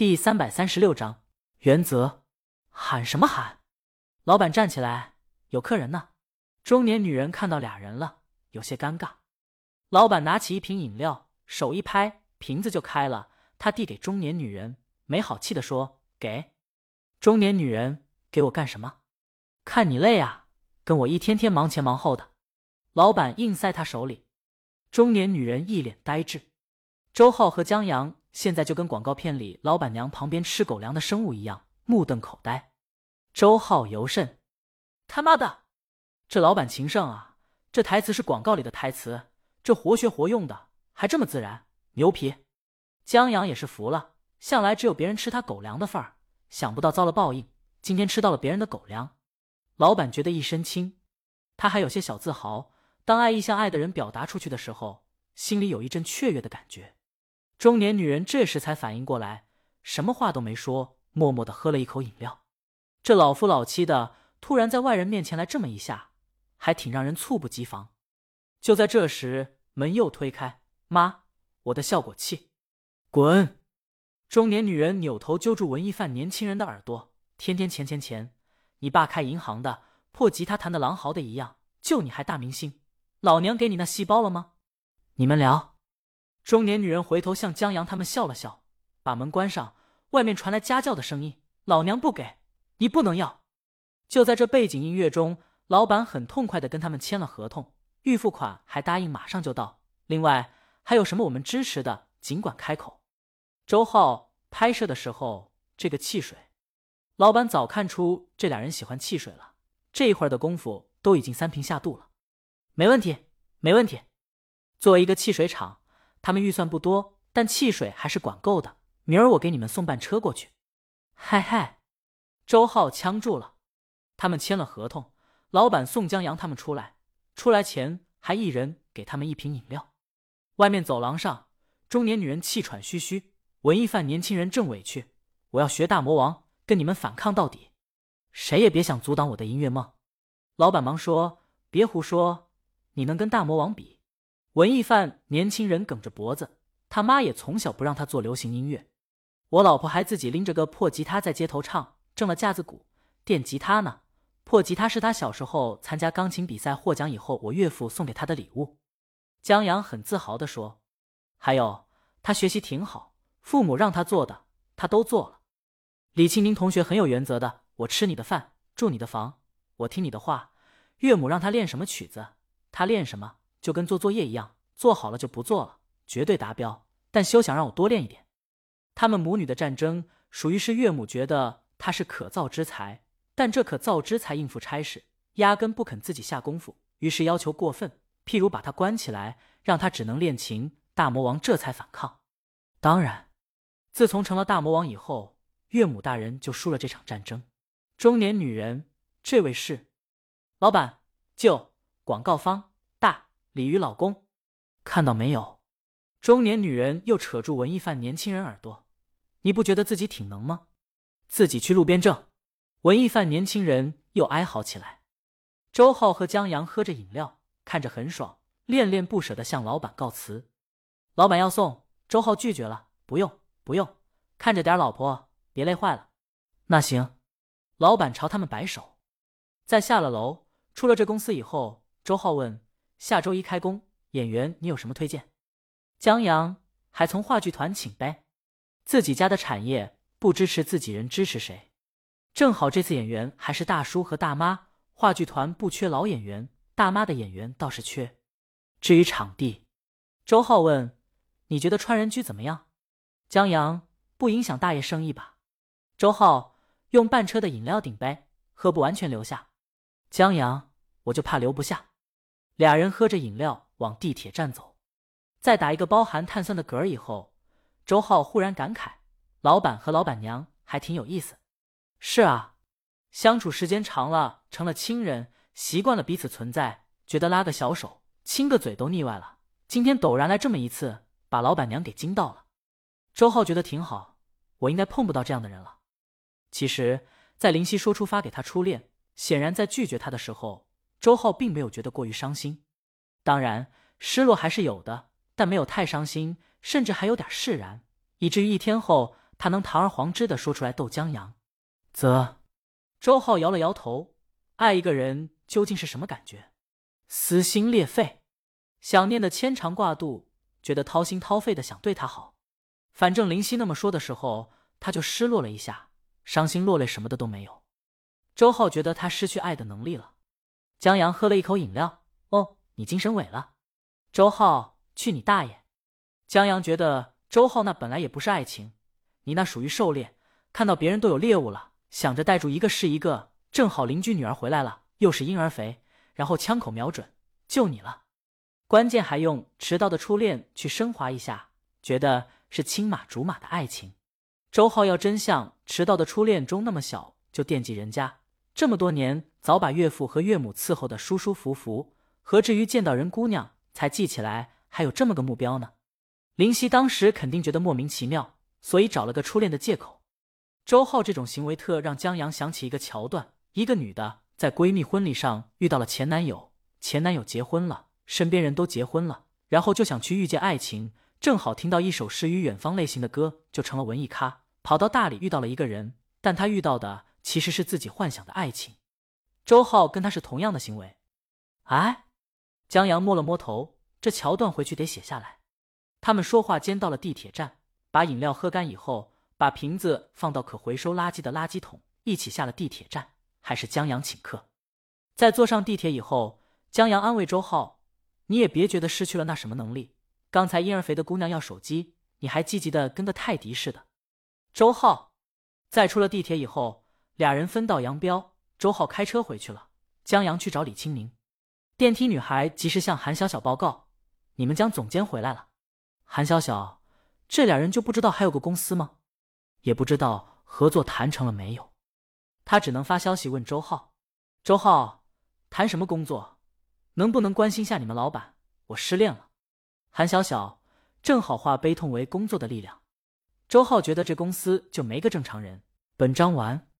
第三百三十六章原则。喊什么喊？老板站起来，有客人呢。中年女人看到俩人了，有些尴尬。老板拿起一瓶饮料，手一拍，瓶子就开了。他递给中年女人，没好气的说：“给。”中年女人给我干什么？看你累啊，跟我一天天忙前忙后的。老板硬塞他手里。中年女人一脸呆滞。周浩和江阳现在就跟广告片里老板娘旁边吃狗粮的生物一样，目瞪口呆。周浩尤甚，他妈的，这老板情圣啊！这台词是广告里的台词，这活学活用的，还这么自然，牛皮！江阳也是服了，向来只有别人吃他狗粮的份儿，想不到遭了报应，今天吃到了别人的狗粮。老板觉得一身轻，他还有些小自豪。当爱意向爱的人表达出去的时候，心里有一阵雀跃的感觉。中年女人这时才反应过来，什么话都没说，默默的喝了一口饮料。这老夫老妻的，突然在外人面前来这么一下，还挺让人猝不及防。就在这时，门又推开，妈，我的效果器，滚！中年女人扭头揪住文艺范年轻人的耳朵，天天钱钱钱，你爸开银行的，破吉他弹的狼嚎的一样，就你还大明星，老娘给你那细胞了吗？你们聊。中年女人回头向江阳他们笑了笑，把门关上。外面传来家教的声音：“老娘不给。”你不能要！就在这背景音乐中，老板很痛快的跟他们签了合同，预付款还答应马上就到。另外还有什么我们支持的，尽管开口。周浩拍摄的时候，这个汽水，老板早看出这俩人喜欢汽水了。这一会儿的功夫，都已经三瓶下肚了。没问题，没问题。作为一个汽水厂，他们预算不多，但汽水还是管够的。明儿我给你们送半车过去。嗨嗨。周浩呛住了，他们签了合同，老板宋江阳他们出来，出来前还一人给他们一瓶饮料。外面走廊上，中年女人气喘吁吁，文艺范年轻人正委屈，我要学大魔王，跟你们反抗到底，谁也别想阻挡我的音乐梦。老板忙说：“别胡说，你能跟大魔王比？”文艺范年轻人梗着脖子，他妈也从小不让他做流行音乐，我老婆还自己拎着个破吉他在街头唱。挣了架子鼓，电吉他呢？破吉他是他小时候参加钢琴比赛获奖以后，我岳父送给他的礼物。江阳很自豪地说：“还有，他学习挺好，父母让他做的，他都做了。”李庆宁同学很有原则的，我吃你的饭，住你的房，我听你的话。岳母让他练什么曲子，他练什么，就跟做作业一样，做好了就不做了，绝对达标。但休想让我多练一点。他们母女的战争，属于是岳母觉得。他是可造之才，但这可造之才应付差事，压根不肯自己下功夫，于是要求过分，譬如把他关起来，让他只能练琴。大魔王这才反抗。当然，自从成了大魔王以后，岳母大人就输了这场战争。中年女人，这位是老板，就广告方鲤鱼老公，看到没有？中年女人又扯住文艺范年轻人耳朵，你不觉得自己挺能吗？自己去路边挣，文艺范年轻人又哀嚎起来。周浩和江阳喝着饮料，看着很爽，恋恋不舍的向老板告辞。老板要送，周浩拒绝了，不用不用，看着点老婆，别累坏了。那行，老板朝他们摆手。在下了楼，出了这公司以后，周浩问：下周一开工，演员你有什么推荐？江阳还从话剧团请呗，自己家的产业。不支持自己人，支持谁？正好这次演员还是大叔和大妈，话剧团不缺老演员，大妈的演员倒是缺。至于场地，周浩问：“你觉得川人居怎么样？”江阳不影响大爷生意吧？周浩用半车的饮料顶杯，喝不完全留下。江阳，我就怕留不下。俩人喝着饮料往地铁站走，在打一个包含碳酸的嗝以后，周浩忽然感慨。老板和老板娘还挺有意思，是啊，相处时间长了，成了亲人，习惯了彼此存在，觉得拉个小手、亲个嘴都腻歪了。今天陡然来这么一次，把老板娘给惊到了。周浩觉得挺好，我应该碰不到这样的人了。其实，在林夕说出发给他初恋，显然在拒绝他的时候，周浩并没有觉得过于伤心，当然失落还是有的，但没有太伤心，甚至还有点释然，以至于一天后。他能堂而皇之的说出来逗江阳。则，周浩摇了摇头。爱一个人究竟是什么感觉？撕心裂肺，想念的牵肠挂肚，觉得掏心掏肺的想对他好。反正林夕那么说的时候，他就失落了一下，伤心落泪什么的都没有。周浩觉得他失去爱的能力了。江阳喝了一口饮料，哦，你精神萎了。周浩，去你大爷！江阳觉得周浩那本来也不是爱情，你那属于狩猎，看到别人都有猎物了，想着带住一个是一个。正好邻居女儿回来了，又是婴儿肥，然后枪口瞄准，就你了。关键还用迟到的初恋去升华一下，觉得是青马竹马的爱情。周浩要真像迟到的初恋中那么小就惦记人家，这么多年早把岳父和岳母伺候的舒舒服服，何至于见到人姑娘才记起来还有这么个目标呢？林夕当时肯定觉得莫名其妙，所以找了个初恋的借口。周浩这种行为特让江阳想起一个桥段。一个女的在闺蜜婚礼上遇到了前男友，前男友结婚了，身边人都结婚了，然后就想去遇见爱情，正好听到一首诗与远方类型的歌，就成了文艺咖，跑到大理遇到了一个人，但他遇到的其实是自己幻想的爱情。周浩跟他是同样的行为。哎，江阳摸了摸头，这桥段回去得写下来。他们说话间到了地铁站，把饮料喝干以后，把瓶子放到可回收垃圾的垃圾桶，一起下了地铁站。还是江阳请客，在坐上地铁以后，江阳安慰周浩：“你也别觉得失去了那什么能力。刚才婴儿肥的姑娘要手机，你还积极的跟个泰迪似的。”周浩在出了地铁以后，俩人分道扬镳。周浩开车回去了，江阳去找李清明。电梯女孩及时向韩小小报告：“你们江总监回来了。”韩小小，这俩人就不知道还有个公司吗？也不知道合作谈成了没有？他只能发消息问周浩：“周浩，谈什么工作？能不能关心下你们老板？我失恋了。”韩小小正好化悲痛为工作的力量。周浩觉得这公司就没个正常人。本章完。